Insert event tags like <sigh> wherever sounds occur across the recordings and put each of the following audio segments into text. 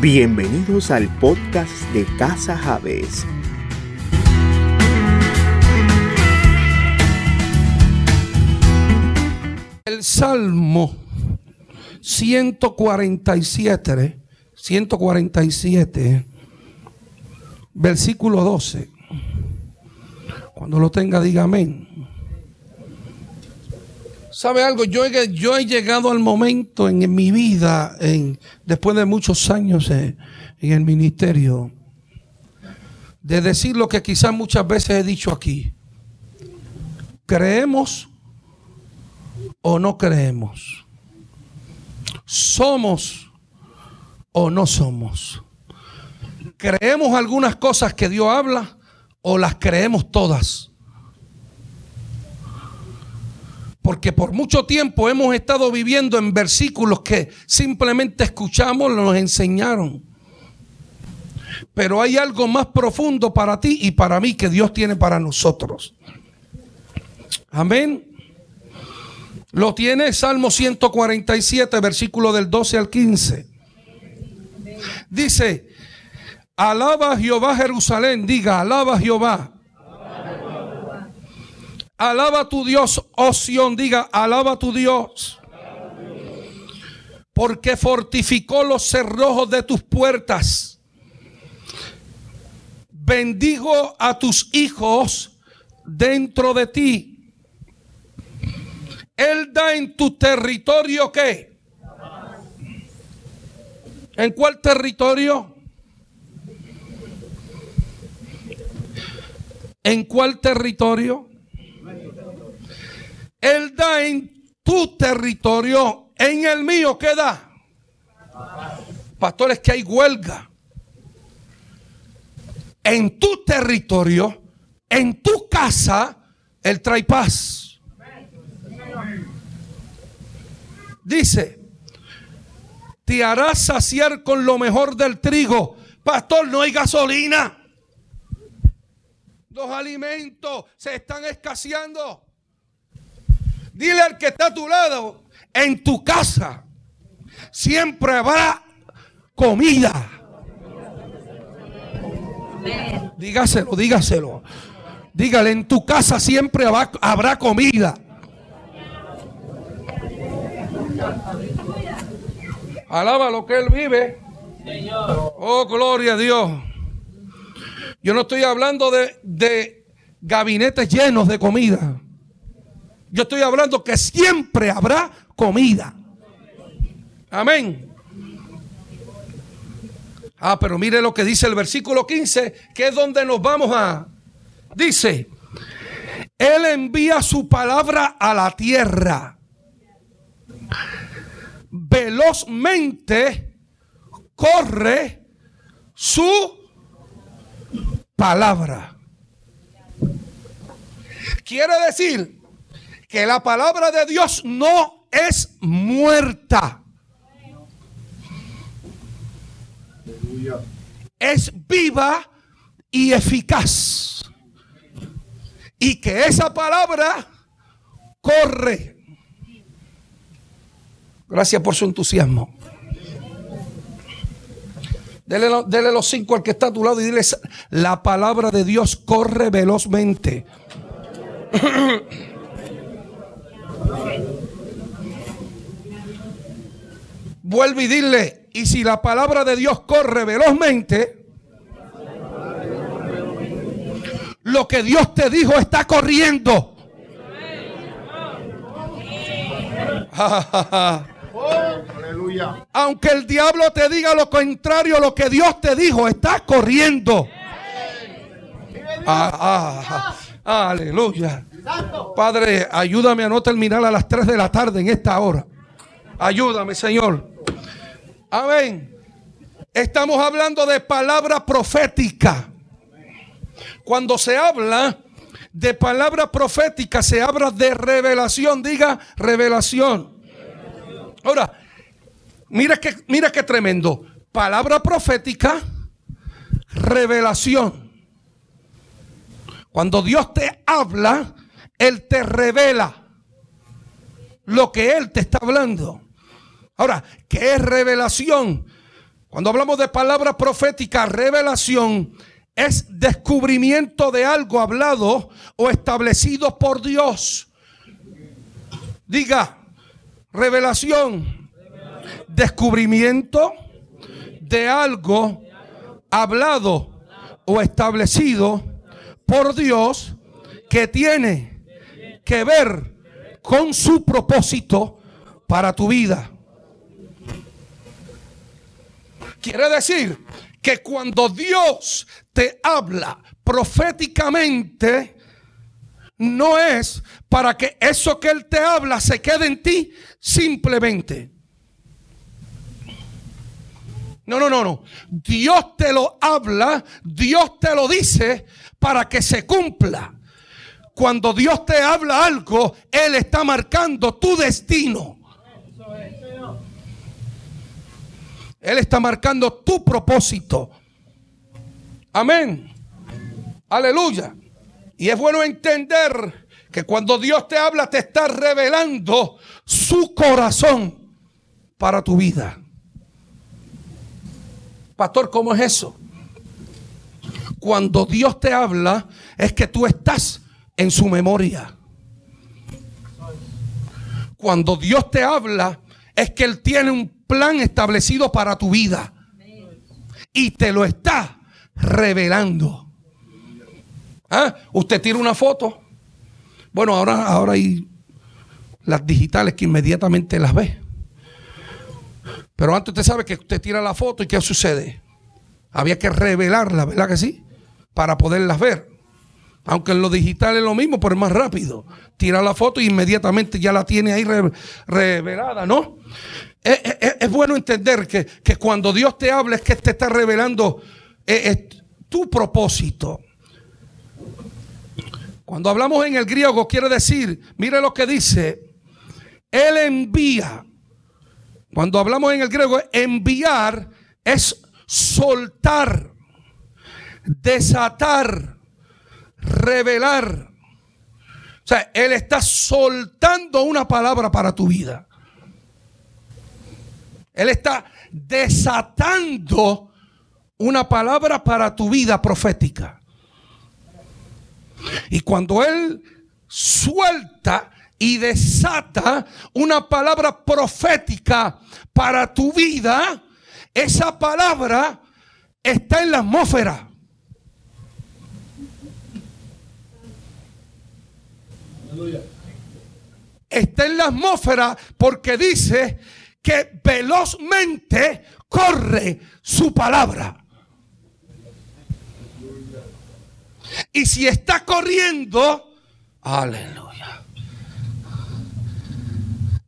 Bienvenidos al podcast de Casa Javes. El Salmo 147, 147, versículo 12. Cuando lo tenga, diga amén. ¿Sabe algo? Yo he, yo he llegado al momento en, mi vida, después de muchos años en, en el ministerio, de decir lo que quizás muchas veces he dicho aquí. ¿Creemos o no creemos? ¿Somos o no somos? ¿Creemos algunas cosas que Dios habla o las creemos todas? Porque por mucho tiempo hemos estado viviendo en versículos que simplemente escuchamos, nos enseñaron. Pero hay algo más profundo para ti y para mí que Dios tiene para nosotros. Amén. Lo tiene Salmo 147, versículo del 12 al 15. Dice, alaba a Jehová Jerusalén, diga, alaba a Jehová. Alaba a tu Dios, oh Sión, diga, alaba a tu Dios. Porque fortificó los cerrojos de tus puertas. Bendigo a tus hijos dentro de ti. Él da en tu territorio qué? ¿En cuál territorio? ¿En cuál territorio? Él da en tu territorio, en el mío, ¿qué da? Pastores, que hay huelga. En tu territorio, en tu casa, Él trae paz. Dice, te harás saciar con lo mejor del trigo. Pastor, no hay gasolina. Los alimentos se están escaseando. Dile al que está a tu lado, en tu casa siempre habrá comida. Dígaselo, dígaselo. Dígale, en tu casa siempre habrá, comida. Alaba lo que Él vive. Oh, gloria a Dios. Yo no estoy hablando de, de gabinetes llenos de comida. Yo estoy hablando que siempre habrá comida. Amén. Ah, pero mire lo que dice el versículo 15, que es donde nos vamos a... Dice, Él envía su palabra a la tierra. Velozmente corre su palabra. Quiere decir que la palabra de Dios no es muerta. Es viva y eficaz. Y que esa palabra corre. Gracias por su entusiasmo. Dele, los cinco al que está a tu lado y dile, la palabra de Dios corre velozmente. <coughs> Vuelve y dile, y si la palabra de Dios corre velozmente, lo que Dios te dijo está corriendo. Aunque el diablo te diga lo contrario, lo que Dios te dijo está corriendo. Ah, ah, ah, aleluya. Padre, ayúdame a no terminar a las 3 de la tarde en esta hora. Ayúdame, Señor. Amén. Estamos hablando de palabra profética. Cuando se habla de palabra profética, se habla de revelación. Diga revelación. Ahora, mira que, mira qué tremendo. Palabra profética, revelación. Cuando Dios te habla, Él te revela lo que Él te está hablando. Ahora, ¿qué es revelación? Cuando hablamos de palabra profética, revelación es descubrimiento de algo hablado o establecido por Dios. Diga, revelación, descubrimiento de algo hablado o establecido por Dios que tiene que ver con su propósito para tu vida. Quiere decir que cuando Dios te habla proféticamente, no es para que eso que Él te habla se quede en ti simplemente. No, no, no, no. Dios te lo habla, Dios te lo dice para que se cumpla. Cuando Dios te habla algo, Él está marcando tu destino. Él está marcando tu propósito. Amén. Aleluya. Y es bueno entender que cuando Dios te habla te está revelando su corazón para tu vida. Pastor, ¿cómo es eso? Cuando Dios te habla es que tú estás en su memoria. Cuando Dios te habla es que Él tiene un plan establecido para tu vida. Y te lo está revelando. ¿Ah? Usted tira una foto. Bueno, ahora, ahora hay las digitales que inmediatamente las ve. Pero antes usted sabe que usted tira la foto y ¿qué sucede? Había que revelarla, ¿verdad que sí? Para poderlas ver. Aunque en lo digital es lo mismo, pero es más rápido. Tira la foto y inmediatamente ya la tiene ahí revelada, ¿no? Es, bueno entender que, cuando Dios te habla es que te está revelando eh, tu propósito. Cuando hablamos en el griego quiere decir, mire lo que dice, Él envía. Cuando hablamos en el griego, enviar es soltar, desatar, revelar. O sea, Él está soltando una palabra para tu vida. Él está desatando una palabra para tu vida profética. Y cuando Él suelta y desata una palabra profética para tu vida, esa palabra está en la atmósfera. Está en la atmósfera porque dice que velozmente corre su palabra. Y si está corriendo, aleluya.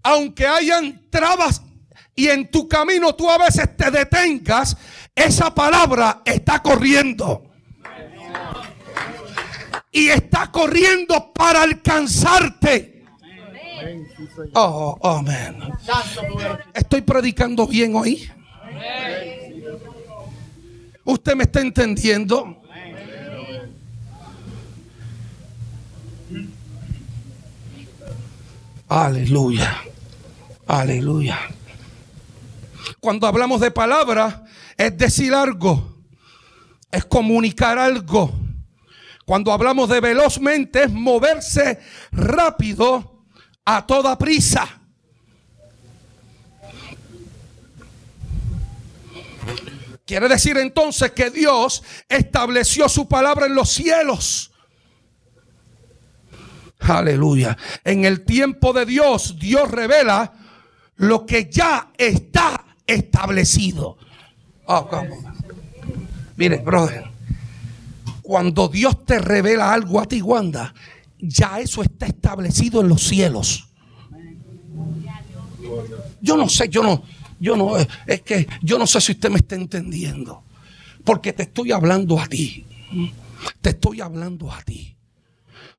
Aunque hayan trabas y en tu camino tú a veces te detengas, esa palabra está corriendo. Y está corriendo para alcanzarte. Oh, amén. Estoy predicando bien hoy. ¿Usted me está entendiendo? Aleluya. Aleluya. Cuando hablamos de palabra, es decir algo, es comunicar algo. Cuando hablamos de velozmente, es moverse rápido a toda prisa. Quiere decir entonces que Dios estableció su palabra en los cielos Aleluya. En el tiempo de Dios, Dios revela lo que ya está establecido. Oh, Mire, brother, cuando Dios te revela algo a ti, Wanda, ya eso está establecido en los cielos. Yo no sé, yo no, yo no, es que yo no sé si usted me está entendiendo. Porque te estoy hablando a ti. Te estoy hablando a ti.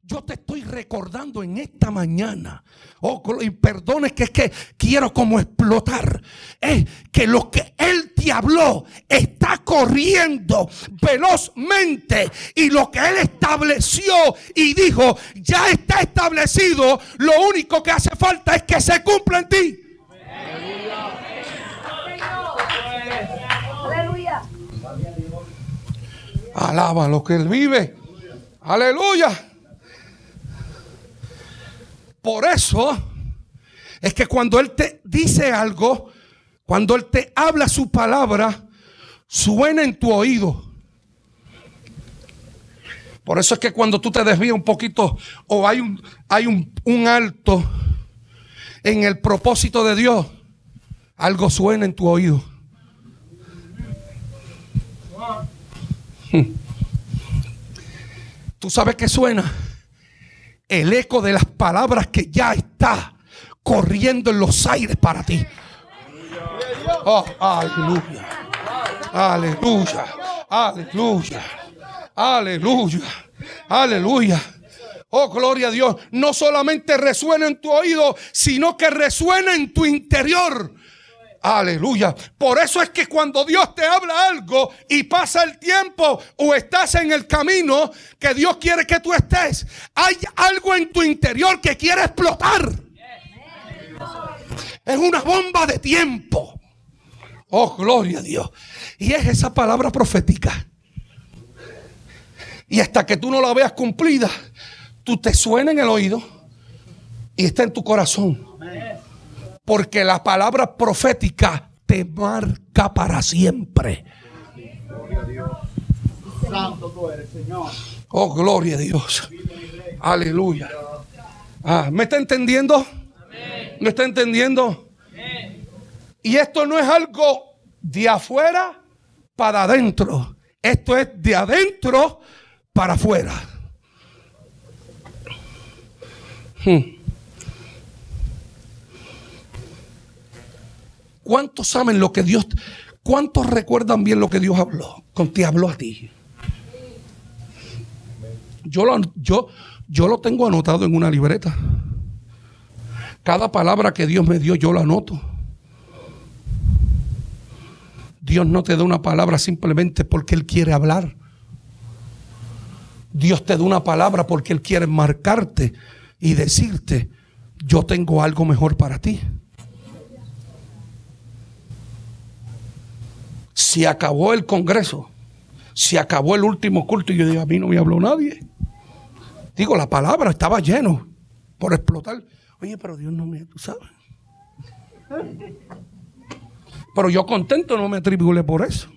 Yo te estoy recordando en esta mañana. Oh, y perdone que es que quiero como explotar. Es que lo que Él te habló está corriendo velozmente. Y lo que Él estableció y dijo ya está establecido. Lo único que hace falta es que se cumpla en ti. Alaba lo que Él vive. Aleluya. Por eso es que cuando Él te dice algo, cuando Él te habla su palabra, suena en tu oído. Por eso es que cuando tú te desvías un poquito o hay un, hay un, un alto en el propósito de Dios, algo suena en tu oído. ¿Tú sabes qué suena? El eco de las palabras que ya está corriendo en los aires para ti. Oh, aleluya. Aleluya. Aleluya. Aleluya. Aleluya. Oh, gloria a Dios. No solamente resuena en tu oído, sino que resuena en tu interior. Aleluya. Por eso es que cuando Dios te habla algo y pasa el tiempo o estás en el camino que Dios quiere que tú estés, hay algo en tu interior que quiere explotar. Es una bomba de tiempo. Oh, gloria a Dios. Y es esa palabra profética. Y hasta que tú no la veas cumplida, tú te suena en el oído y está en tu corazón. Porque la palabra profética te marca para siempre. Santo tú eres, Señor. Oh, gloria a Dios. Aleluya. Ah, ¿Me está entendiendo? ¿Me está entendiendo? Y esto no es algo de afuera para adentro. Esto es de adentro para afuera. Hmm. ¿Cuántos saben lo que Dios, cuántos recuerdan bien lo que Dios habló? Con te habló a ti. Yo lo, yo, yo lo tengo anotado en una libreta. Cada palabra que Dios me dio, yo la anoto. Dios no te da una palabra simplemente porque Él quiere hablar. Dios te da una palabra porque Él quiere marcarte y decirte, yo tengo algo mejor para ti. Se acabó el Congreso, se acabó el último culto y yo digo, a mí no me habló nadie. Digo, la palabra estaba lleno por explotar. Oye, pero Dios no me, tú sabes. Pero yo contento no me atribule por eso.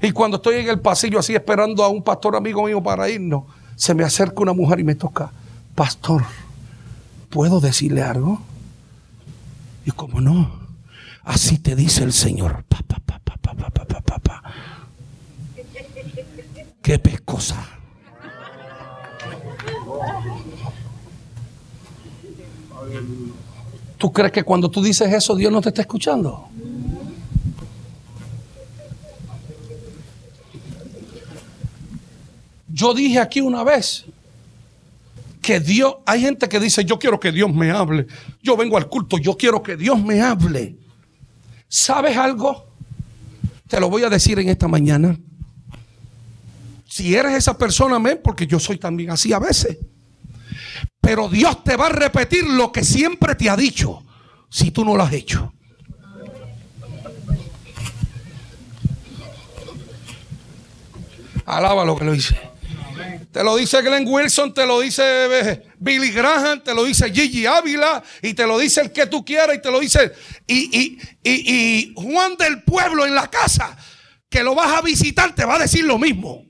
Y cuando estoy en el pasillo así esperando a un pastor amigo mío para irnos, se me acerca una mujer y me toca, pastor, ¿puedo decirle algo? Y como no, Así te dice el Señor. Pa, pa, pa, Qué pescosa. ¿Tú crees que cuando tú dices eso Dios no te está escuchando? Yo dije aquí una vez que Dios, hay gente que dice, yo quiero que Dios me hable. Yo vengo al culto, yo quiero que Dios me hable. ¿Sabes algo? Te lo voy a decir en esta mañana. Si eres esa persona, amén, porque yo soy también así a veces. Pero Dios te va a repetir lo que siempre te ha dicho si tú no lo has hecho. Alaba lo que lo dice. Te lo dice Glenn Wilson, te lo dice eh, Billy Graham, te lo dice Gigi Ávila y te lo dice el que tú quieras y te lo dice y, y, y, Juan del pueblo en la casa que lo vas a visitar te va a decir lo mismo.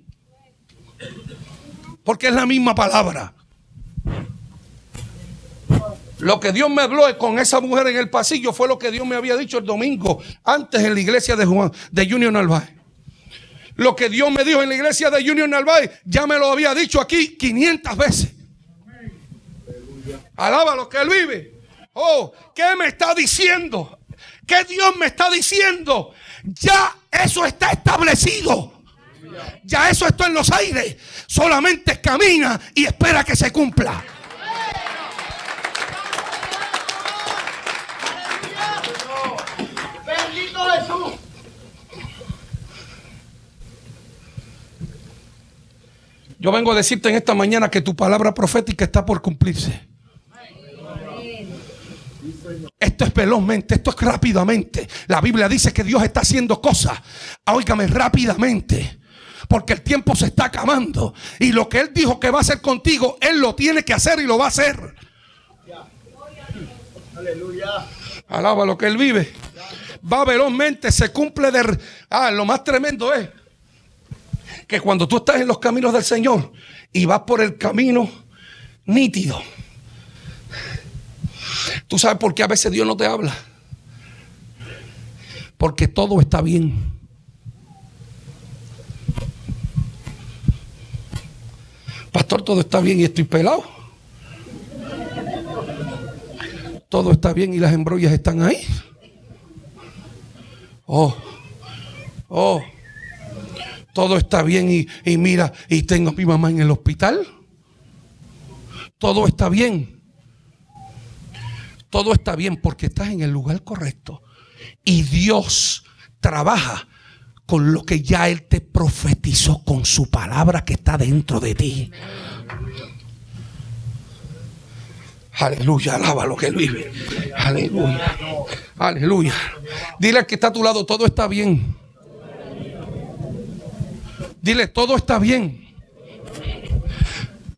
Porque es la misma palabra. Lo que Dios me habló con esa mujer en el pasillo fue lo que Dios me había dicho el domingo antes en la iglesia de Juan, de Junior Narváez. Lo que Dios me dijo en la iglesia de Junior Narváez, ya me lo había dicho aquí 500 veces. Alaba lo que Él vive. Oh, ¿qué me está diciendo? ¿Qué Dios me está diciendo? Ya eso está establecido. Ya eso está en los aires. Solamente camina y espera que se cumpla. Bendito Jesús. Yo vengo a decirte en esta mañana que tu palabra profética está por cumplirse. Esto es velozmente, esto es rápidamente. La Biblia dice que Dios está haciendo cosas, óigame, rápidamente. Porque el tiempo se está acabando. Y lo que Él dijo que va a hacer contigo, Él lo tiene que hacer y lo va a hacer. Aleluya. Alaba lo que Él vive. Va velozmente, se cumple de... Ah, lo más tremendo es que cuando tú estás en los caminos del Señor y vas por el camino nítido, tú sabes por qué a veces Dios no te habla. Porque todo está bien. Pastor, todo está bien y estoy pelado. Todo está bien y las embrollas están ahí. Oh, oh, todo está bien y, y mira, y tengo a mi mamá en el hospital. Todo está bien. Todo está bien porque estás en el lugar correcto. Y Dios trabaja con lo que ya Él te profetizó con su palabra que está dentro de ti. Aleluya, alaba lo que vive. Aleluya, aleluya. Dile al que está a tu lado, todo está bien. Dile, todo está bien.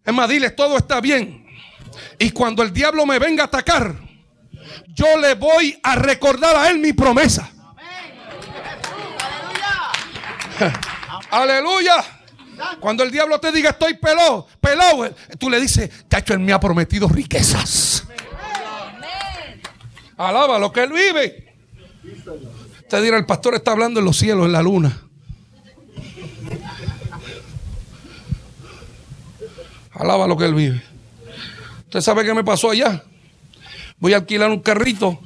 Es más, dile, todo está bien. Y cuando el diablo me venga a atacar, yo le voy a recordar a él mi promesa. Aleluya. Cuando el diablo te diga estoy pelado, pelado, tú le dices, cacho, él me ha prometido riquezas. Alaba lo que él vive. Te dirá, el pastor está hablando en los cielos, en la luna. Alaba lo que él vive. ¿Usted sabe qué me pasó allá? Voy a alquilar un carrito.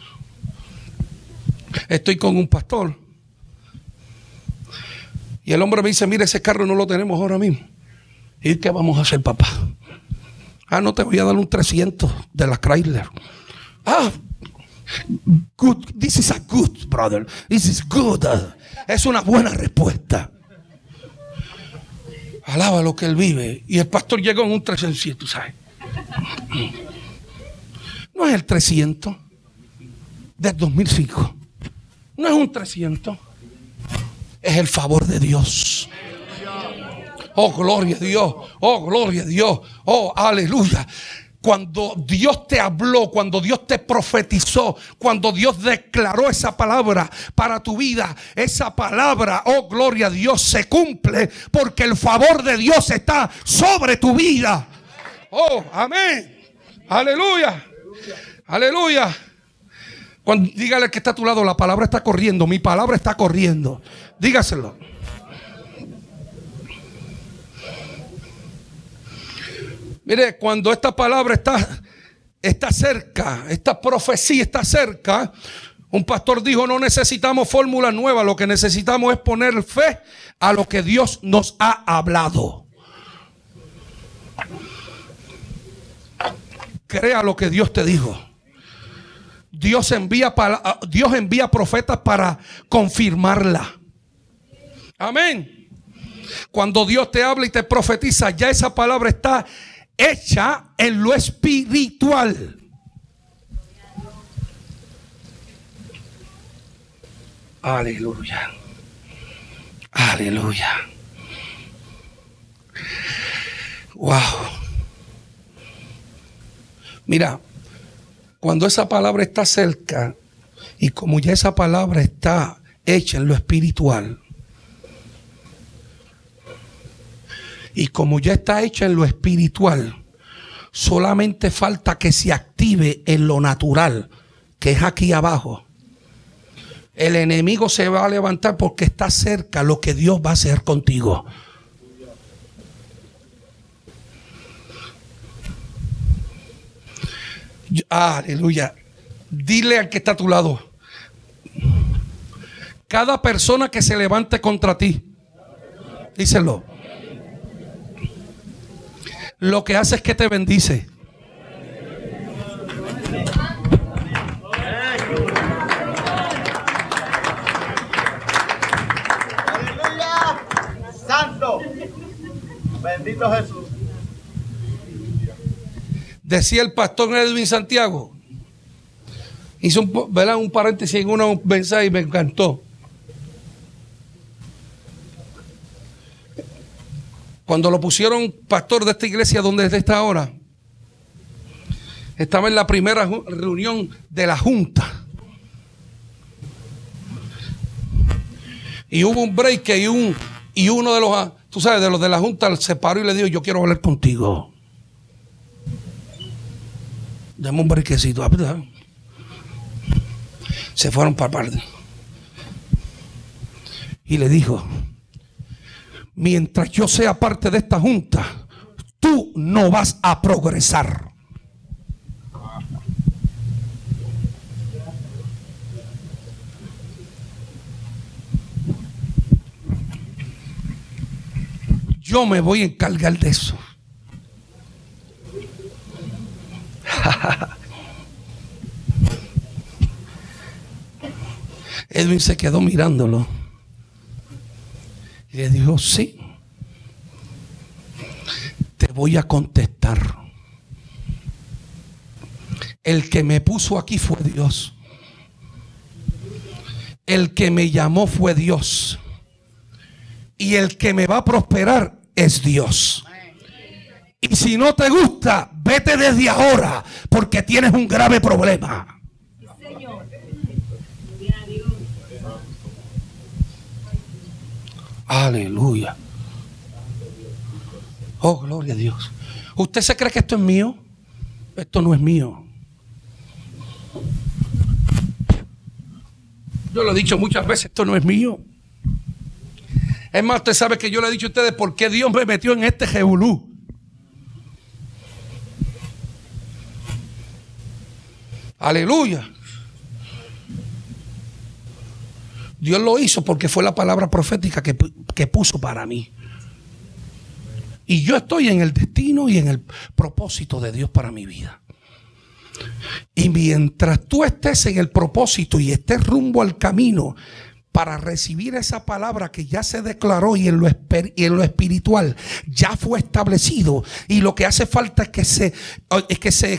Estoy con un pastor. Y el hombre me dice, mira, ese carro no lo tenemos ahora mismo. ¿Y qué vamos a hacer, papá? Ah, no te voy a dar un 300 de la Chrysler. Ah, good. This is a good, brother. This is good. Es una buena respuesta. Alaba lo que él vive. Y el pastor llegó en un 300, ¿sabes? No es el 300 del 2005. No es un 300 es el favor de Dios. Oh, gloria a Dios. Oh, gloria a Dios. Oh, aleluya. Cuando Dios te habló, cuando Dios te profetizó, cuando Dios declaró esa palabra para tu vida, esa palabra, oh gloria a Dios, se cumple porque el favor de Dios está sobre tu vida. Oh, amén. Aleluya. Aleluya. Cuando dígale que está a tu lado, la palabra está corriendo, mi palabra está corriendo. Dígaselo. Mire, cuando esta palabra está, está cerca, esta profecía está cerca, un pastor dijo, no necesitamos fórmula nueva, lo que necesitamos es poner fe a lo que Dios nos ha hablado. Crea lo que Dios te dijo. Dios envía, Dios envía profetas para confirmarla. Amén. Cuando Dios te habla y te profetiza, ya esa palabra está hecha en lo espiritual. Aleluya. Aleluya. Wow. Mira, cuando esa palabra está cerca y como ya esa palabra está hecha en lo espiritual, Y como ya está hecha en lo espiritual, solamente falta que se active en lo natural, que es aquí abajo. El enemigo se va a levantar porque está cerca lo que Dios va a hacer contigo. Aleluya. Dile al que está a tu lado. Cada persona que se levante contra ti, díselo lo que hace es que te bendice. Aleluya. Santo. Bendito Jesús. Decía el pastor Edwin Santiago, Hice un, un paréntesis en una mensaje y me encantó. Cuando lo pusieron pastor de esta iglesia donde está ahora, estaba en la primera reunión de la junta. Y hubo un break y, un, y uno de los, tú sabes, de los de la junta se paró y le dijo, yo quiero hablar contigo. Dame un brequecito. Ah, se fueron para parte. Y le dijo, mientras yo sea parte de esta junta, tú no vas a progresar. Yo me voy a encargar de eso. <laughs> Edwin se quedó mirándolo. Y le dijo, sí, te voy a contestar. El que me puso aquí fue Dios. El que me llamó fue Dios. Y el que me va a prosperar es Dios. Y si no te gusta, vete desde ahora porque tienes un grave problema. Aleluya. Oh, gloria a Dios. ¿Usted se cree que esto es mío? Esto no es mío. Yo lo he dicho muchas veces, esto no es mío. Es más, usted sabe que yo le he dicho a ustedes por qué Dios me metió en este jebulú. Aleluya. Dios lo hizo porque fue la palabra profética que, que, puso para mí. Y yo estoy en el destino y en el propósito de Dios para mi vida. Y mientras tú estés en el propósito y estés rumbo al camino, para recibir esa palabra que ya se declaró y en lo, en lo espiritual ya fue establecido. Y lo que hace falta es que se,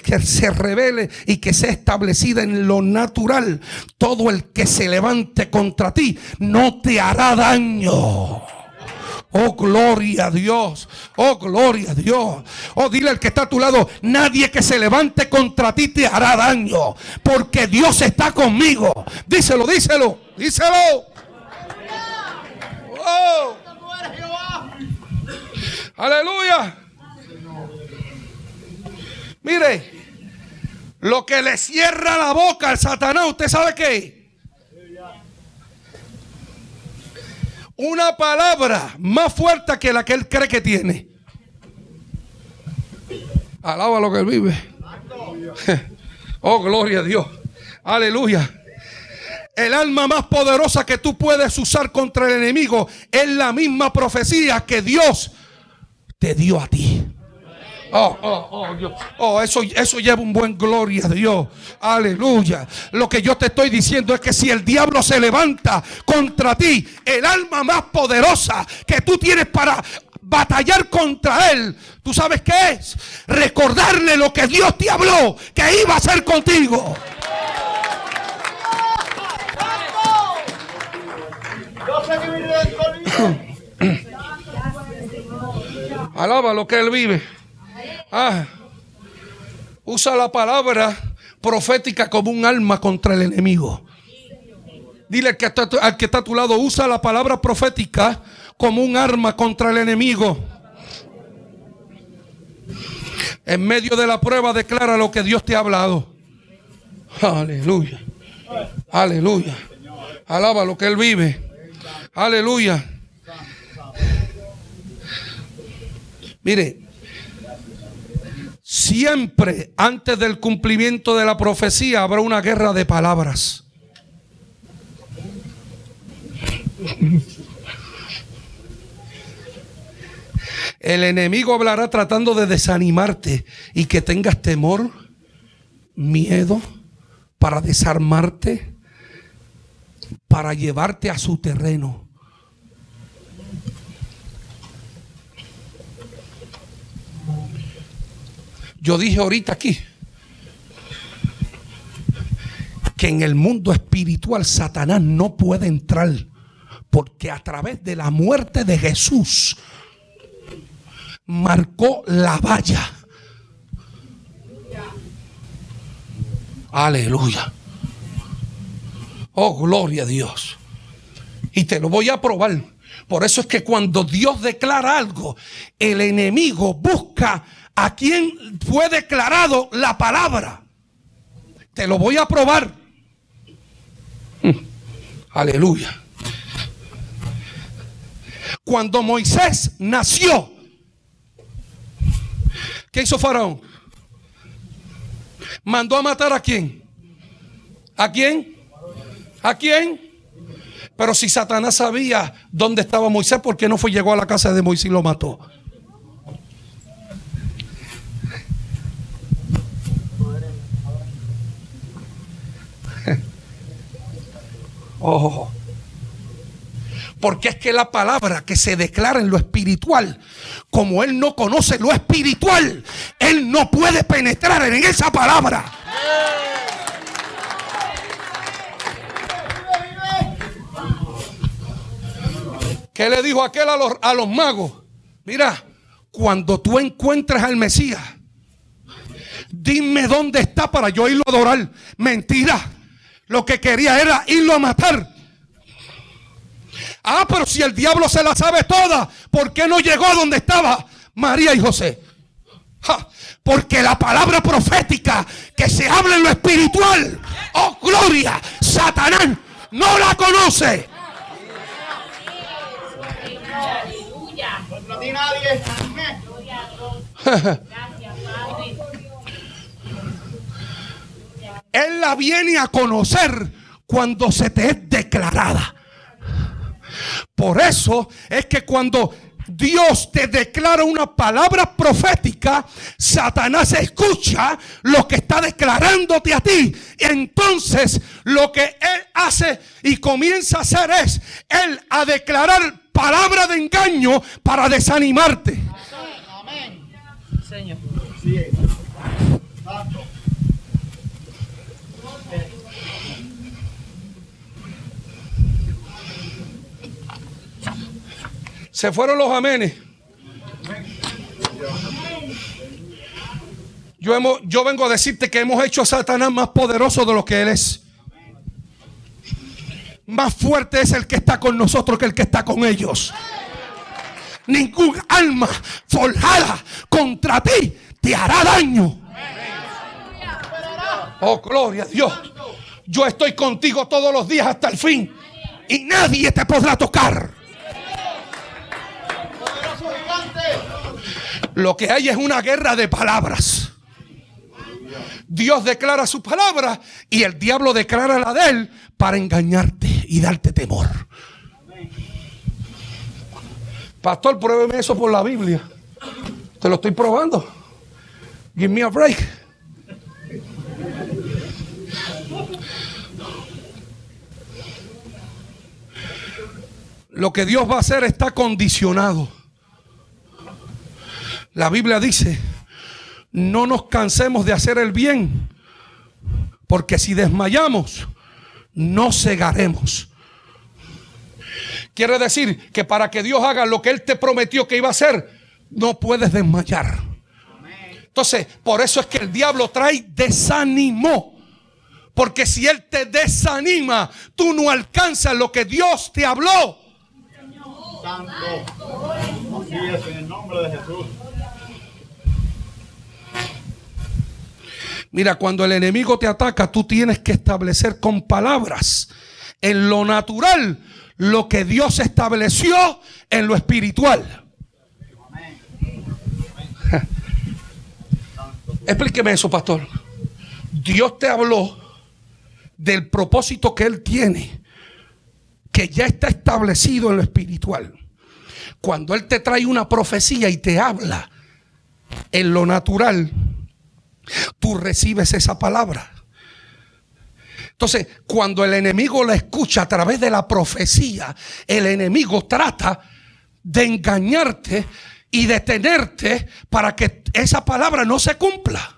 que se revele y que sea establecida en lo natural. Todo el que se levante contra ti no te hará daño Oh, gloria a Dios. Oh, gloria a Dios. Oh, dile al que está a tu lado, nadie que se levante contra ti te hará daño. Porque Dios está conmigo. Díselo, díselo, díselo. Oh. Aleluya. Mire, lo que le cierra la boca al Satanás, ¿usted sabe qué? Una palabra más fuerte que la que él cree que tiene. Alaba lo que él vive. <laughs> Oh, gloria a Dios. Aleluya. El alma más poderosa que tú puedes usar contra el enemigo es la misma profecía que Dios te dio a ti. Oh, oh, oh, Dios. oh eso, eso lleva un buen gloria a Dios. Aleluya. Lo que yo te estoy diciendo es que si el diablo se levanta contra ti, el alma más poderosa que tú tienes para batallar contra él, ¿tú sabes qué es? Recordarle lo que Dios te habló que iba a hacer contigo. <coughs> Alaba lo que él vive. Ah, usa la palabra profética como un arma contra el enemigo. Dile que, está, al que está a tu lado, usa la palabra profética como un arma contra el enemigo. En medio de la prueba declara lo que Dios te ha hablado. Aleluya. Aleluya. Alaba lo que Él vive. Aleluya. Mire, Siempre antes del cumplimiento de la profecía habrá una guerra de palabras. El enemigo hablará tratando de desanimarte y que tengas temor, miedo, para desarmarte, para llevarte a su terreno. Yo dije ahorita aquí que en el mundo espiritual Satanás no puede entrar. Porque a través de la muerte de Jesús marcó la valla. Aleluya. Oh, gloria a Dios. Y te lo voy a probar. Por eso es que cuando Dios declara algo, el enemigo busca a quien fue declarado la palabra. Te lo voy a probar. <laughs> Aleluya. Cuando Moisés nació, ¿qué hizo Faraón? Mandó a matar a quién? ¿A quién? ¿A quién? Pero si Satanás sabía dónde estaba Moisés, ¿por qué no fue llegó a la casa de Moisés y lo mató? Oh. Porque es que la palabra que se declara en lo espiritual, como él no conoce lo espiritual, él no puede penetrar en esa palabra. ¿Qué le dijo aquel a los, a los magos? Mira, cuando tú encuentres al Mesías, dime dónde está para yo irlo a adorar. Mentira. Lo que quería era irlo a matar. Ah, pero si el diablo se la sabe toda, ¿por qué no llegó a donde estaba María y José? porque la palabra profética que se habla en lo espiritual, oh gloria, Satanás no la conoce. <laughs> Él la viene a conocer cuando se te es declarada. Por eso es que cuando Dios te declara una palabra profética, Satanás escucha lo que está declarándote a ti. Entonces lo que él hace y comienza a hacer es, él a declarar palabra de engaño para desanimarte. Amén. Señor. Se fueron los amenes. Yo, yo vengo a decirte que hemos hecho a Satanás más poderoso de lo que él es. Más fuerte es el que está con nosotros que el que está con ellos. Ningún alma forjada contra ti te hará daño. Oh, gloria a Dios. Yo estoy contigo todos los días hasta el fin. Y nadie te podrá tocar. Lo que hay es una guerra de palabras. Dios declara su palabra y el diablo declara la de él para engañarte y darte temor. Pastor, pruébeme eso por la Biblia. Te lo estoy probando. Give me a break. Lo que Dios va a hacer está condicionado. La Biblia dice, no nos cansemos de hacer el bien, porque si desmayamos, no cegaremos. Quiere decir que para que Dios haga lo que Él te prometió que iba a hacer, no puedes desmayar. Entonces, por eso es que el diablo trae desánimo. Porque si Él te desanima, tú no alcanzas lo que Dios te habló. Santo. Así en el nombre de Jesús. Mira, cuando el enemigo te ataca, tú tienes que establecer con palabras en lo natural lo que Dios estableció en lo espiritual. <laughs> Explíqueme eso, pastor. Dios te habló del propósito que Él tiene, que ya está establecido en lo espiritual. Cuando Él te trae una profecía y te habla en lo natural, tú recibes esa palabra. Entonces, cuando el enemigo la escucha a través de la profecía, el enemigo trata de engañarte y detenerte para que esa palabra no se cumpla.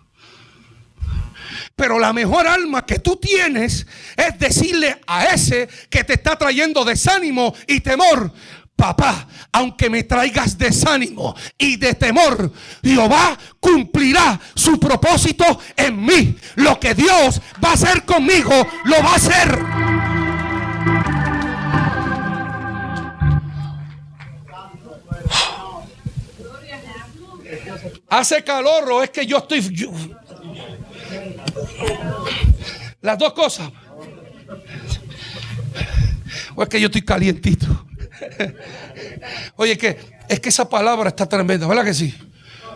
Pero la mejor alma que tú tienes es decirle a ese que te está trayendo desánimo y temor. Papá, aunque me traigas desánimo y de temor, Jehová cumplirá su propósito en mí. Lo que Dios va a hacer conmigo, lo va a hacer. Hace calor o es que yo estoy... las dos cosas. O es que yo estoy calientito. <laughs> Oye, que es que esa palabra está tremenda, ¿verdad que sí?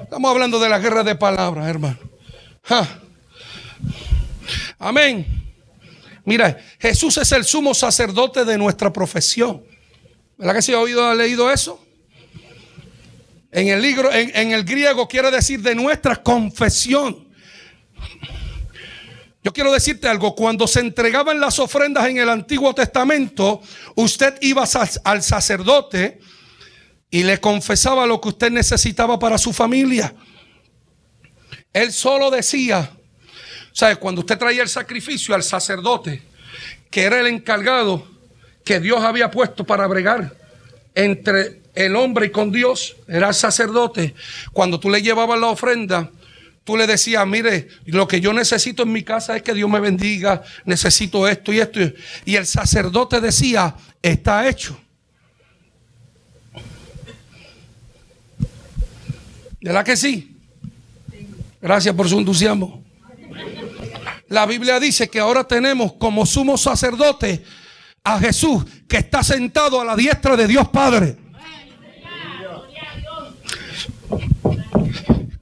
Estamos hablando de la guerra de palabras, hermano. Amén. Mira, Jesús es el sumo sacerdote de nuestra profesión. ¿Verdad que sí ha oído, ha leído eso? En el, libro, en el griego quiere decir de nuestra confesión. Yo quiero decirte algo, cuando se entregaban las ofrendas en el Antiguo Testamento, usted iba al sacerdote y le confesaba lo que usted necesitaba para su familia. Él solo decía, ¿sabe? Cuando usted traía el sacrificio al sacerdote, que era el encargado que Dios había puesto para bregar entre el hombre y con Dios, era el sacerdote. Cuando tú le llevabas la ofrenda, tú le decías, mire, lo que yo necesito en mi casa es que Dios me bendiga, necesito esto y esto. Y el sacerdote decía, está hecho. ¿Verdad que sí? Gracias por su entusiasmo. La Biblia dice que ahora tenemos como sumo sacerdote a Jesús que está sentado a la diestra de Dios Padre.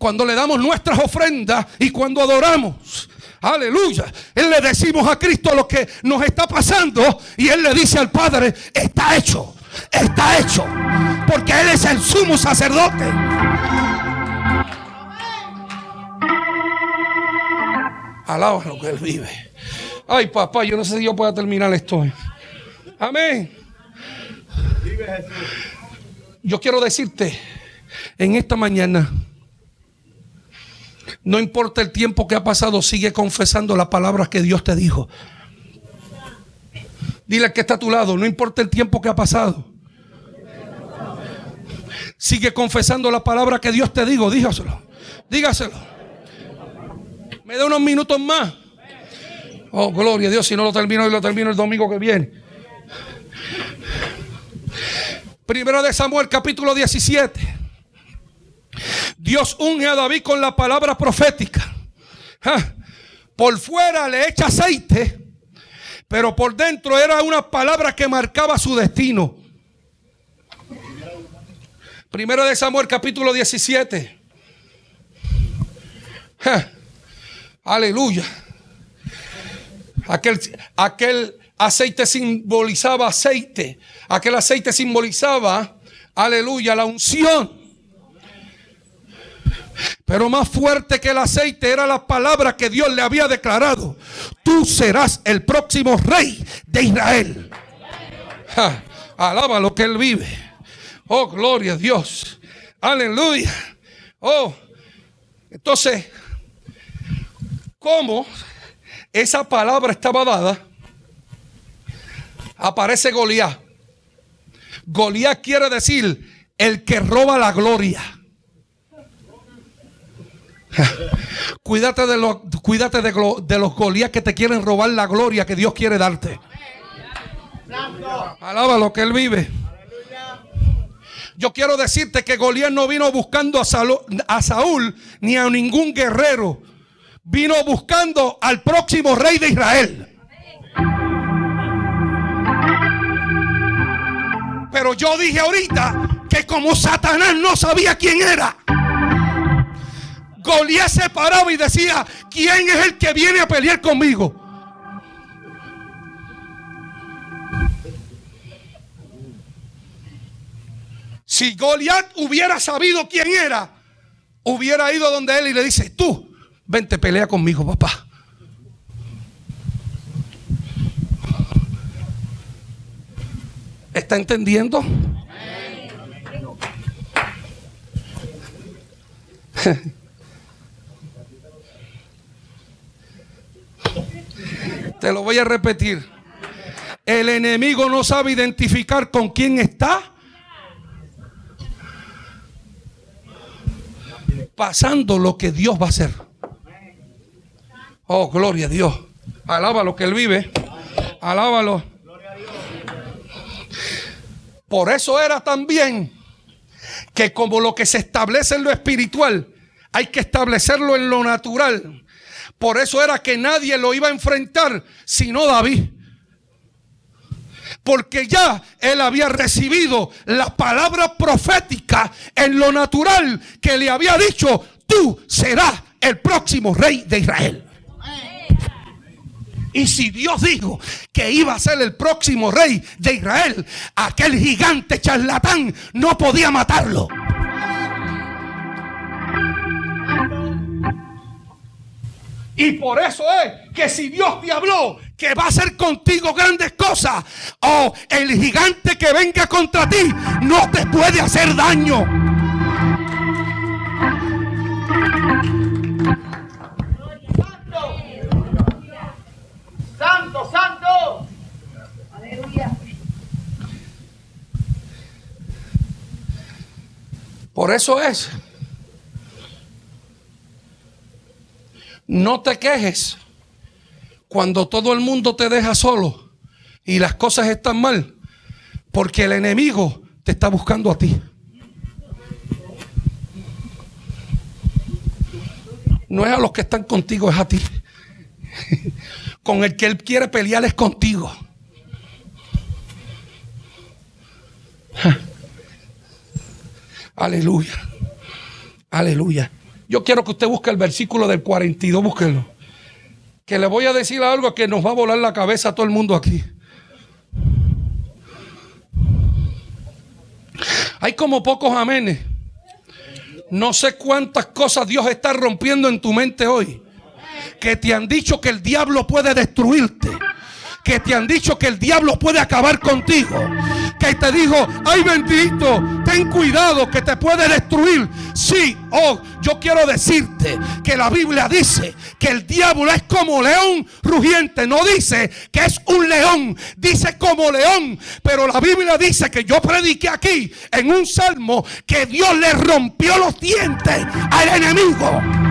Cuando le damos nuestras ofrendas y cuando adoramos, aleluya, Él le decimos a Cristo lo que nos está pasando y Él le dice al Padre, está hecho, está hecho, porque Él es el sumo sacerdote. Alaba lo que Él vive. Ay, papá, yo no sé si yo pueda terminar esto. Amén. Yo quiero decirte en esta mañana, no importa el tiempo que ha pasado, sigue confesando las palabras que Dios te dijo. Dile que está a tu lado, no importa el tiempo que ha pasado. Sigue confesando la palabra que Dios te dijo, dígaselo. Dígaselo. Me da unos minutos más. Oh, gloria a Dios, si no lo termino, lo termino el domingo que viene. Primero de Samuel, capítulo 17. Dios unge a David con la palabra profética. Por fuera le echa aceite, pero por dentro era una palabra que marcaba su destino. Primero de Samuel, capítulo 17. Ja. Aleluya. Aquel, aquel aceite simbolizaba aceite. Aquel aceite simbolizaba, aleluya, la unción. Pero más fuerte que el aceite era la palabra que Dios le había declarado. Tú serás el próximo rey de Israel. Alaba lo que él vive. Oh, gloria a Dios. Aleluya. Oh, entonces, ¿cómo esa palabra estaba dada? Aparece Goliat. Goliat quiere decir el que roba la gloria. <laughs> Cuídate de los, cuídate de, de los Goliat que te quieren robar la gloria que Dios quiere darte. Alaba lo que él vive. Yo quiero decirte que Goliat no vino buscando a Saúl ni a ningún guerrero. Vino buscando al próximo rey de Israel. Pero yo dije ahorita que como Satanás no sabía quién era. Goliat se paraba y decía, ¿quién es el que viene a pelear conmigo? Si Goliat hubiera sabido quién era, hubiera ido donde él y le dice, tú, vente, pelea conmigo, papá. ¿Está entendiendo? <laughs> Te lo voy a repetir. El enemigo no sabe identificar con quién está pasando lo que Dios va a hacer. Oh, gloria a Dios. Alábalo que Él vive. Alábalo. Por eso era también que como lo que se establece en lo espiritual, hay que establecerlo en lo natural. Por eso era que nadie lo iba a enfrentar sino David. Porque ya él había recibido la palabra profética en lo natural que le había dicho, tú serás el próximo rey de Israel. Y si Dios dijo que iba a ser el próximo rey de Israel, aquel gigante charlatán no podía matarlo. Y por eso es que si Dios te habló que va a hacer contigo grandes cosas, o el gigante que venga contra ti no te puede hacer daño. Santo, santo. Aleluya. Por eso es. No te quejes cuando todo el mundo te deja solo y las cosas están mal, porque el enemigo te está buscando a ti. No es a los que están contigo, es a ti. <laughs> Con el que él quiere pelear es contigo. <laughs> Aleluya. Aleluya. Yo quiero que usted busque el versículo del 42, búsquelo. Que le voy a decir algo que nos va a volar la cabeza a todo el mundo aquí. Hay como pocos amenes. No sé cuántas cosas Dios está rompiendo en tu mente hoy. Que te han dicho que el diablo puede destruirte que te han dicho que el diablo puede acabar contigo. Que te dijo, ay bendito, ten cuidado que te puede destruir. Sí, oh, yo quiero decirte que la Biblia dice que el diablo es como león rugiente. No dice que es un león, dice como león. Pero la Biblia dice que yo prediqué aquí en un salmo que Dios le rompió los dientes al enemigo.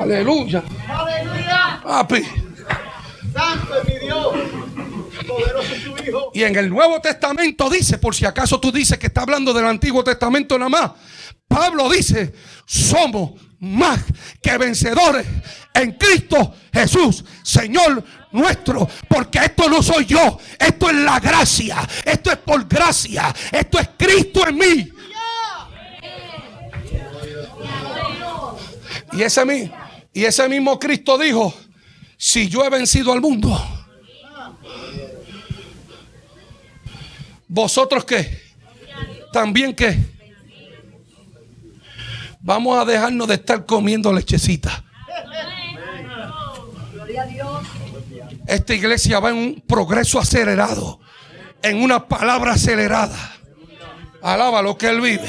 Aleluya. Aleluya. Papi. Santo es mi Dios. Poderoso es tu Hijo. Y en el Nuevo Testamento dice, por si acaso tú dices que está hablando del Antiguo Testamento nada más, Pablo dice, somos más que vencedores en Cristo Jesús, Señor nuestro, porque esto no soy yo, esto es la gracia, esto es por gracia, esto es Cristo en mí. Y ese, mi- y ese mismo Cristo dijo, si yo he vencido al mundo, ¿vosotros qué? ¿También qué? Vamos a dejarnos de estar comiendo lechecita. Esta iglesia va en un progreso acelerado, en una palabra acelerada. Alaba lo que Él vive,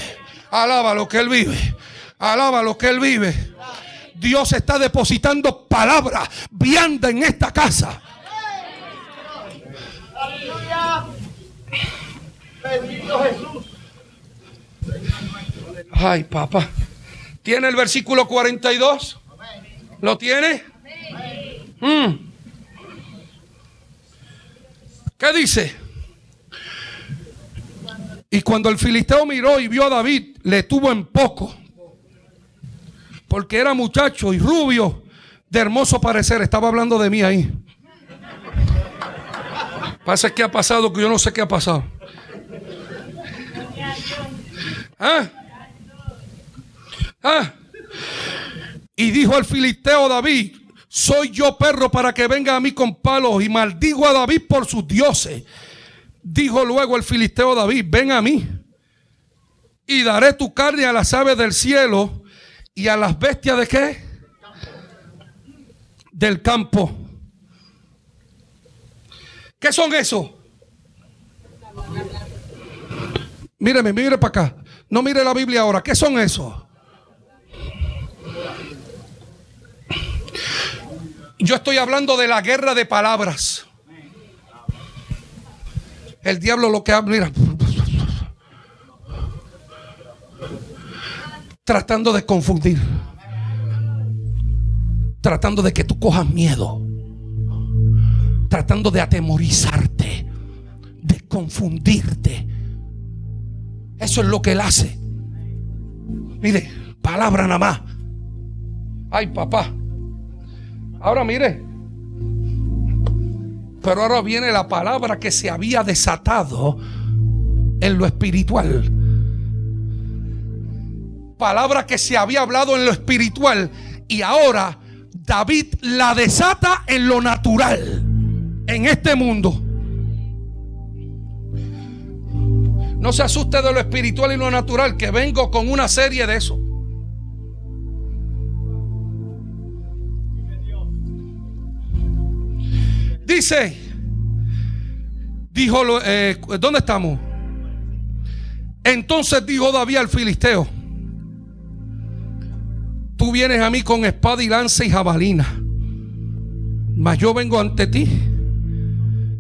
alaba lo que Él vive, alaba lo que Él vive. Dios está depositando palabra vianda en esta casa. Aleluya. Bendito Jesús. Ay, papá. ¿Tiene el versículo 42? ¿Lo tiene? Mm. ¿Qué dice? Y cuando el filisteo miró y vio a David, le tuvo en poco. Porque era muchacho y rubio, de hermoso parecer. Estaba hablando de mí ahí. Pasa que ha pasado que yo no sé qué ha pasado. ¿Ah? Ah. Y dijo al filisteo David, soy yo perro para que venga a mí con palos y maldigo a David por sus dioses. Dijo luego el filisteo David, ven a mí y daré tu carne a las aves del cielo ¿Y a las bestias de qué? Del campo. ¿Qué son esos? Míreme, mire para acá. No mire la Biblia ahora. ¿Qué son esos? Yo estoy hablando de la guerra de palabras. El diablo lo que habla, mira tratando de confundir, tratando de que tú cojas miedo, tratando de atemorizarte, de confundirte. Eso es lo que él hace. Mire, palabra nada más. Ay, papá. Ahora mire. Pero ahora viene la palabra que se había desatado en lo espiritual. Palabra que se había hablado en lo espiritual. Y ahora David la desata en lo natural. En este mundo. No se asuste de lo espiritual y lo natural, que vengo con una serie de eso. Dice, dijo, eh, ¿dónde estamos? Entonces dijo David al filisteo, tú vienes a mí con espada y lanza y jabalina, mas yo vengo ante ti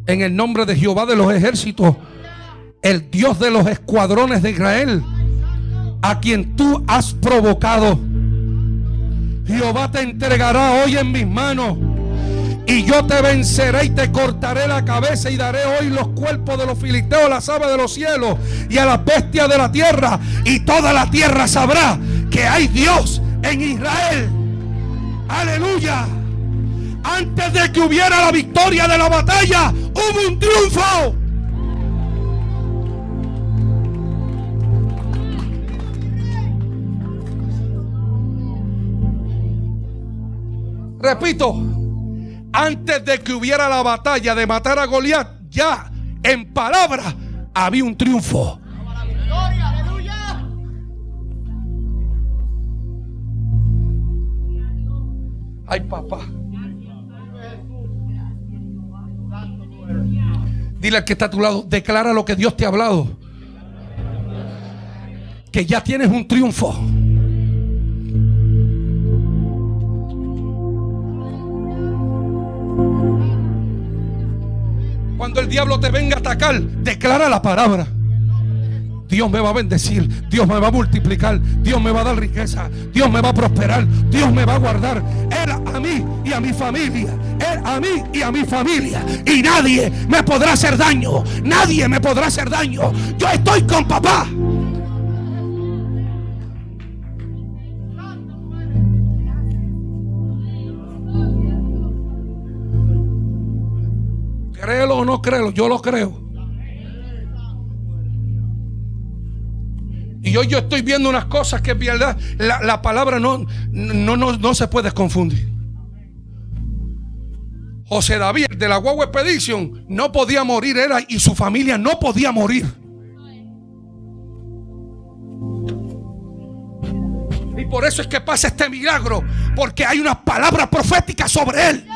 en el nombre de Jehová de los ejércitos, el Dios de los escuadrones de Israel, a quien tú has provocado. Jehová te entregará hoy en mis manos y yo te venceré y te cortaré la cabeza y daré hoy los cuerpos de los filisteos las aves de los cielos y a las bestias de la tierra. Y toda la tierra sabrá que hay Dios en Israel. Aleluya. Antes de que hubiera la victoria de la batalla, hubo un triunfo. Repito, antes de que hubiera la batalla de matar a Goliat, ya en palabra había un triunfo. Ay, papá. Dile al que está a tu lado, declara lo que Dios te ha hablado. Que ya tienes un triunfo. Cuando el diablo te venga a atacar, declara la palabra. Dios me va a bendecir, Dios me va a multiplicar, Dios me va a dar riqueza, Dios me va a prosperar, Dios me va a guardar. Él a mí y a mi familia, Él a mí y a mi familia. Y nadie me podrá hacer daño, nadie me podrá hacer daño. Yo estoy con papá. Créelo o no créelo, yo lo creo. Y hoy yo estoy viendo unas cosas que verdad, la, la palabra no, no, no, no se puede confundir. José David de la Guagua Expedition no podía morir, era y su familia no podía morir. Y por eso es que pasa este milagro, porque hay una palabra profética sobre él.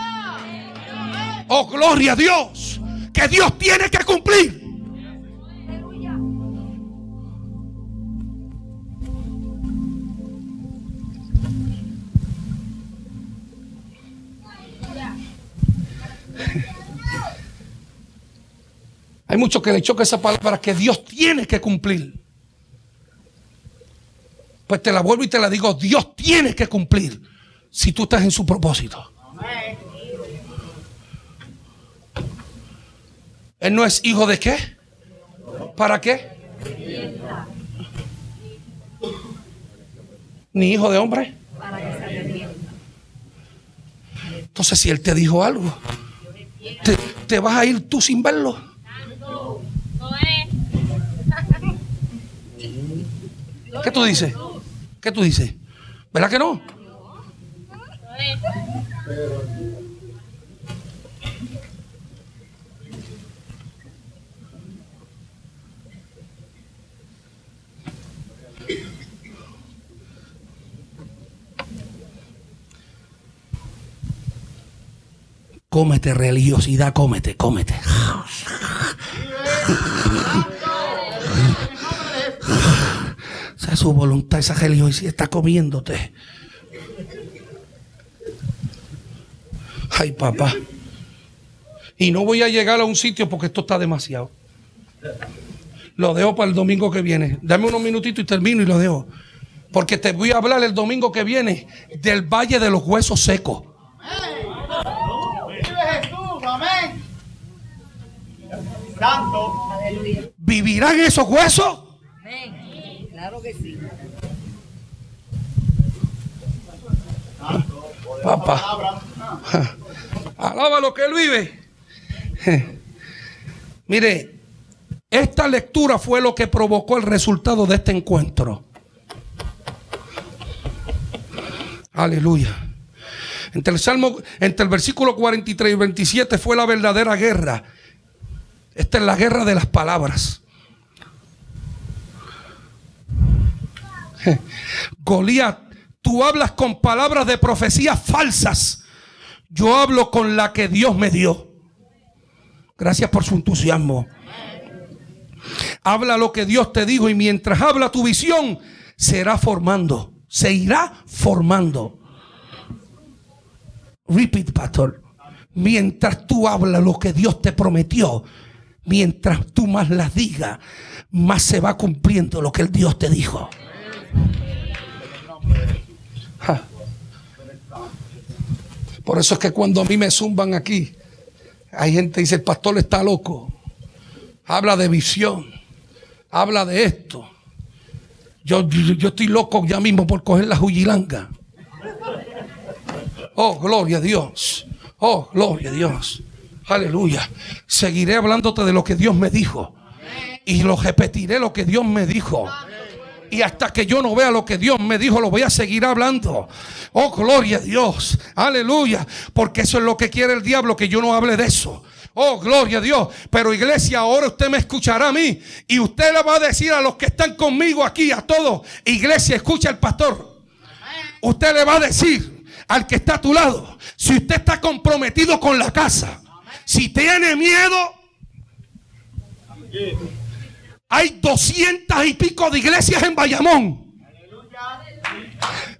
Oh, gloria a Dios. Que Dios tiene que cumplir. Hay muchos que le choca esa palabra que Dios tiene que cumplir. Pues te la vuelvo y te la digo, Dios tiene que cumplir si tú estás en su propósito. Él no es hijo de qué? ¿Para qué? Ni hijo de hombre. Entonces, si él te dijo algo, te, te vas a ir tú sin verlo. ¿Qué tú dices? ¿Qué tú dices? ¿Verdad que no? Cómete religiosidad, cómete, cómete. Esa es su voluntad, esa religiosidad está comiéndote. Ay, papá. Y no voy a llegar a un sitio porque esto está demasiado. Lo dejo para el domingo que viene. Dame unos minutitos y termino y lo dejo. Porque te voy a hablar el domingo que viene del valle de los huesos secos. Vive Jesús, amén. Santo. ¿Vivirán esos huesos? Amén. Claro que sí. Papá. Alaba lo que él vive. Mire, esta lectura fue lo que provocó el resultado de este encuentro. Aleluya. Entre el Salmo, entre el versículo 43 y 27 fue la verdadera guerra. Esta es la guerra de las palabras. Goliat, tú hablas con palabras de profecías falsas. Yo hablo con la que Dios me dio. Gracias por su entusiasmo. Habla lo que Dios te dijo y mientras habla tu visión, será formando, se irá formando. Repeat, pastor. Mientras tú hablas lo que Dios te prometió, mientras tú más las digas, más se va cumpliendo lo que el Dios te dijo. Por eso es que cuando a mí me zumban aquí, hay gente que dice, el pastor está loco. Habla de visión. Habla de esto. Yo, yo, yo estoy loco ya mismo por coger la juyilanga. Oh, gloria a Dios. Oh, gloria a Dios. Aleluya. Seguiré hablándote de lo que Dios me dijo. Y lo repetiré lo que Dios me dijo. Y hasta que yo no vea lo que Dios me dijo, lo voy a seguir hablando. Oh, gloria a Dios. Aleluya. Porque eso es lo que quiere el diablo, que yo no hable de eso. Oh, gloria a Dios. Pero iglesia, ahora usted me escuchará a mí. Y usted le va a decir a los que están conmigo aquí, a todos, iglesia, escucha al pastor. Usted le va a decir al que está a tu lado, si usted está comprometido con la casa, si tiene miedo, hay doscientas y pico de iglesias en Bayamón.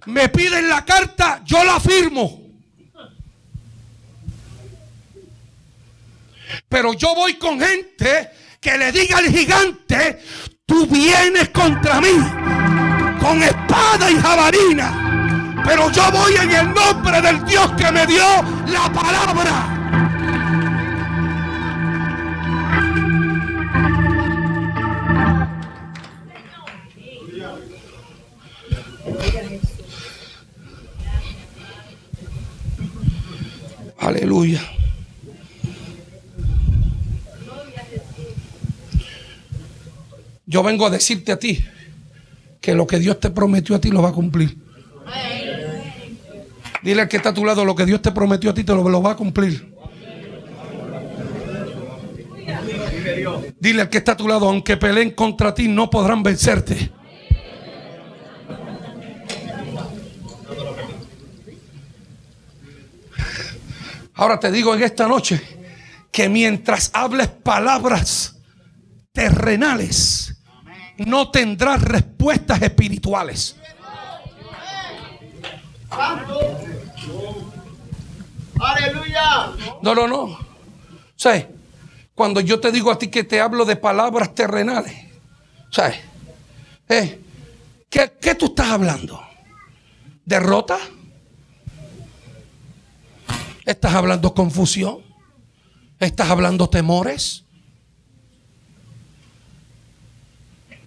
Me piden la carta, yo la firmo. Pero yo voy con gente que le diga al gigante, tú vienes contra mí con espada y jabalina. Pero yo voy en el nombre del Dios que me dio la palabra. Aleluya. Yo vengo a decirte a ti que lo que Dios te prometió a ti lo va a cumplir. Dile al que está a tu lado, lo que Dios te prometió a ti te lo, lo va a cumplir. Dile al que está a tu lado, aunque peleen contra ti, no podrán vencerte. Ahora te digo en esta noche que mientras hables palabras terrenales, no tendrás respuestas espirituales. Aleluya. No, no, no. ¿Sabes? Cuando yo te digo a ti que te hablo de palabras terrenales, ¿sabes? Eh, ¿qué, ¿Qué tú estás hablando? ¿Derrota? ¿Estás hablando confusión? ¿Estás hablando temores?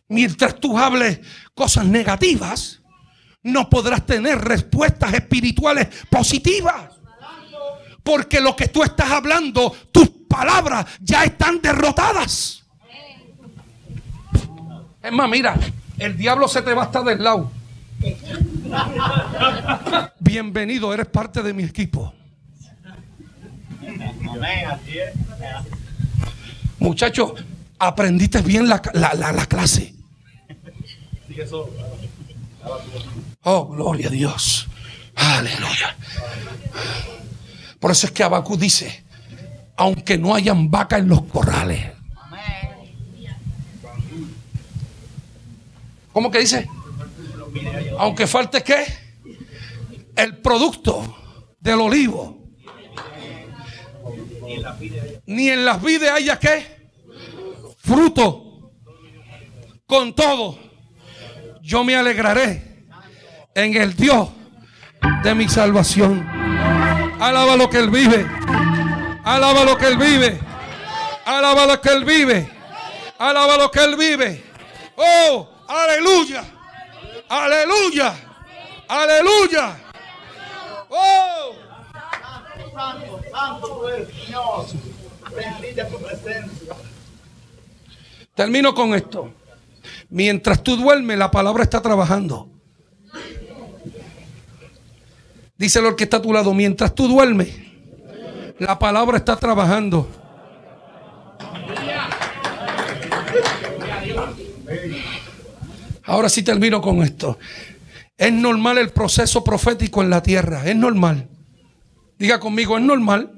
Mientras tú hables cosas negativas, no podrás tener respuestas espirituales positivas. Porque lo que tú estás hablando, tus palabras ya están derrotadas. Es más, mira, el diablo se te va hasta del lado. Bienvenido, eres parte de mi equipo. Amén, así es. Muchachos, aprendiste bien la, la- la- la clase. Oh, gloria a Dios. Aleluya. Por eso es que Abacú dice, aunque no hayan vaca en los corrales. ¿Cómo que dice? Aunque falte qué? El producto del olivo. Ni en las vides haya qué? Fruto. Con todo, yo me alegraré en el Dios de mi salvación. Alaba lo que Él vive. Alaba lo que Él vive. Alaba lo que Él vive. Alaba lo que Él vive. Oh, aleluya. Aleluya. Aleluya. Oh. Santo, santo tú eres, Señor. Bendita tu presencia. Termino con esto. Mientras tú duermes, la palabra está trabajando. Díselo al que está a tu lado. Mientras tú duermes, la palabra está trabajando. Ahora sí termino con esto. Es normal el proceso profético en la tierra. Es normal. Diga conmigo, es normal.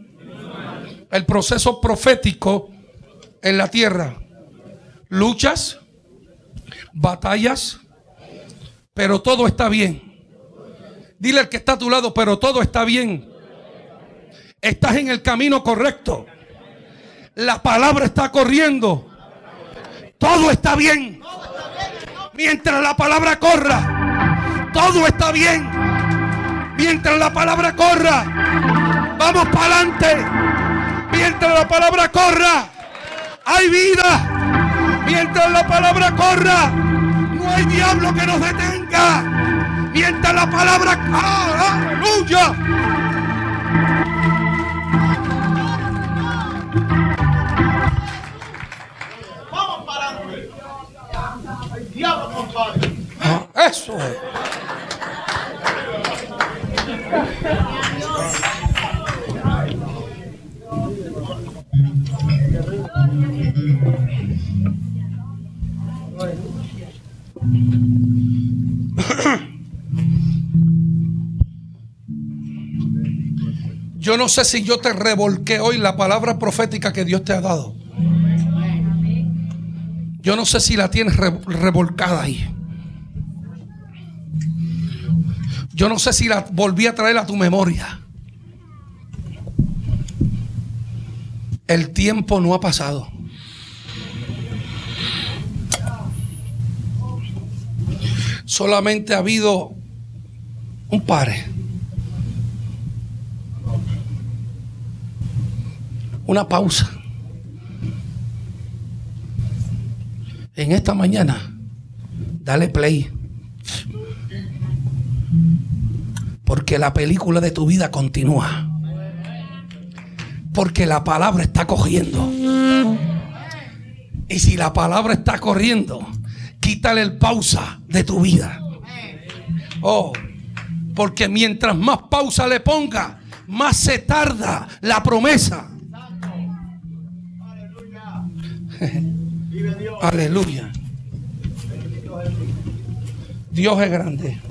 El proceso profético en la tierra. Luchas, batallas, pero todo está bien. Dile al que está a tu lado, pero todo está bien. Estás en el camino correcto. La palabra está corriendo. Todo está bien. Mientras la palabra corra, todo está bien. Mientras la palabra corra, vamos para adelante. Mientras la palabra corra, hay vida. Mientras la palabra corra, no hay diablo que nos detenga. Mientras la palabra, ¡Ah, aleluya. Vamos para adelante. El diablo compadre. Ah, Eso es. Yo no sé si yo te revolqué hoy la palabra profética que Dios te ha dado. Yo no sé si la tienes re- revolcada ahí. Yo no sé si la volví a traer a tu memoria. El tiempo no ha pasado. Solamente ha habido un pare. Una pausa. En esta mañana, dale play. Porque la película de tu vida continúa. Porque la palabra está cogiendo. Y si la palabra está corriendo, quítale el pausa de tu vida. Oh, porque mientras más pausa le ponga, más se tarda la promesa. <laughs> Aleluya. Dios es grande.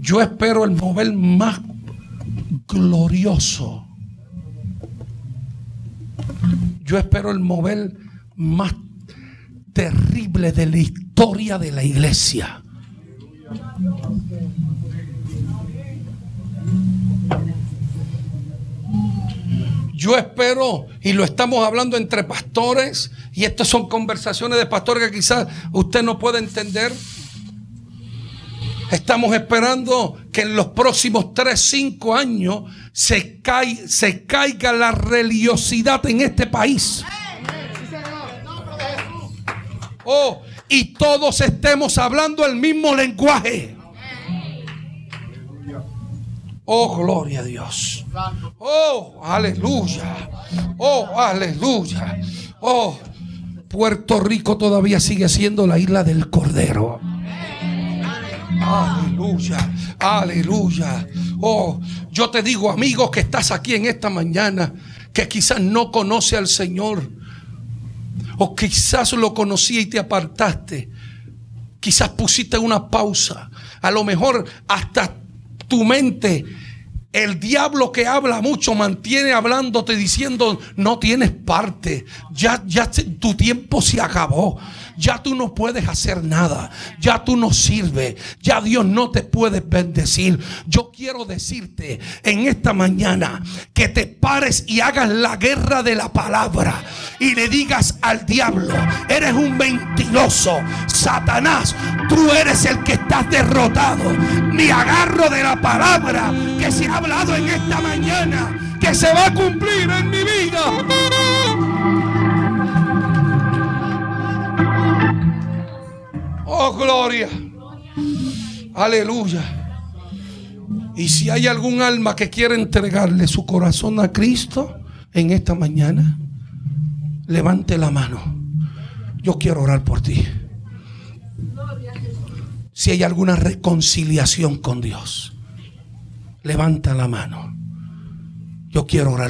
Yo espero el mover más glorioso. Yo espero el mover más terrible de la historia de la iglesia. Yo espero, y lo estamos hablando entre pastores, y estas son conversaciones de pastores que quizás usted no puede entender. Estamos esperando que en los próximos 3, 5 años se, se caiga la religiosidad en este país. Oh, y todos estemos hablando el mismo lenguaje. Oh, gloria a Dios. Oh, aleluya. Oh, aleluya. Oh, Puerto Rico todavía sigue siendo la isla del Cordero. Aleluya, aleluya. Oh, yo te digo, amigos, que estás aquí en esta mañana, que quizás no conoce al Señor, o quizás lo conocía y te apartaste. Quizás pusiste una pausa. A lo mejor hasta tu mente El diablo que habla mucho mantiene hablándote diciendo no tienes parte. Ya, ya tu tiempo se acabó. Ya tú no puedes hacer nada. Ya tú no sirves. Ya Dios no te puede bendecir. Yo quiero decirte en esta mañana que te pares y hagas la guerra de la palabra y le digas al diablo, eres un mentiroso, Satanás, tú eres el que estás derrotado. Me agarro de la palabra que se ha hablado en esta mañana, que se va a cumplir en mi vida. Oh, gloria. Aleluya. Y si hay algún alma que quiere entregarle su corazón a Cristo en esta mañana, levante la mano. Yo quiero orar por ti. Si hay alguna reconciliación con Dios, levanta la mano. Yo quiero orar.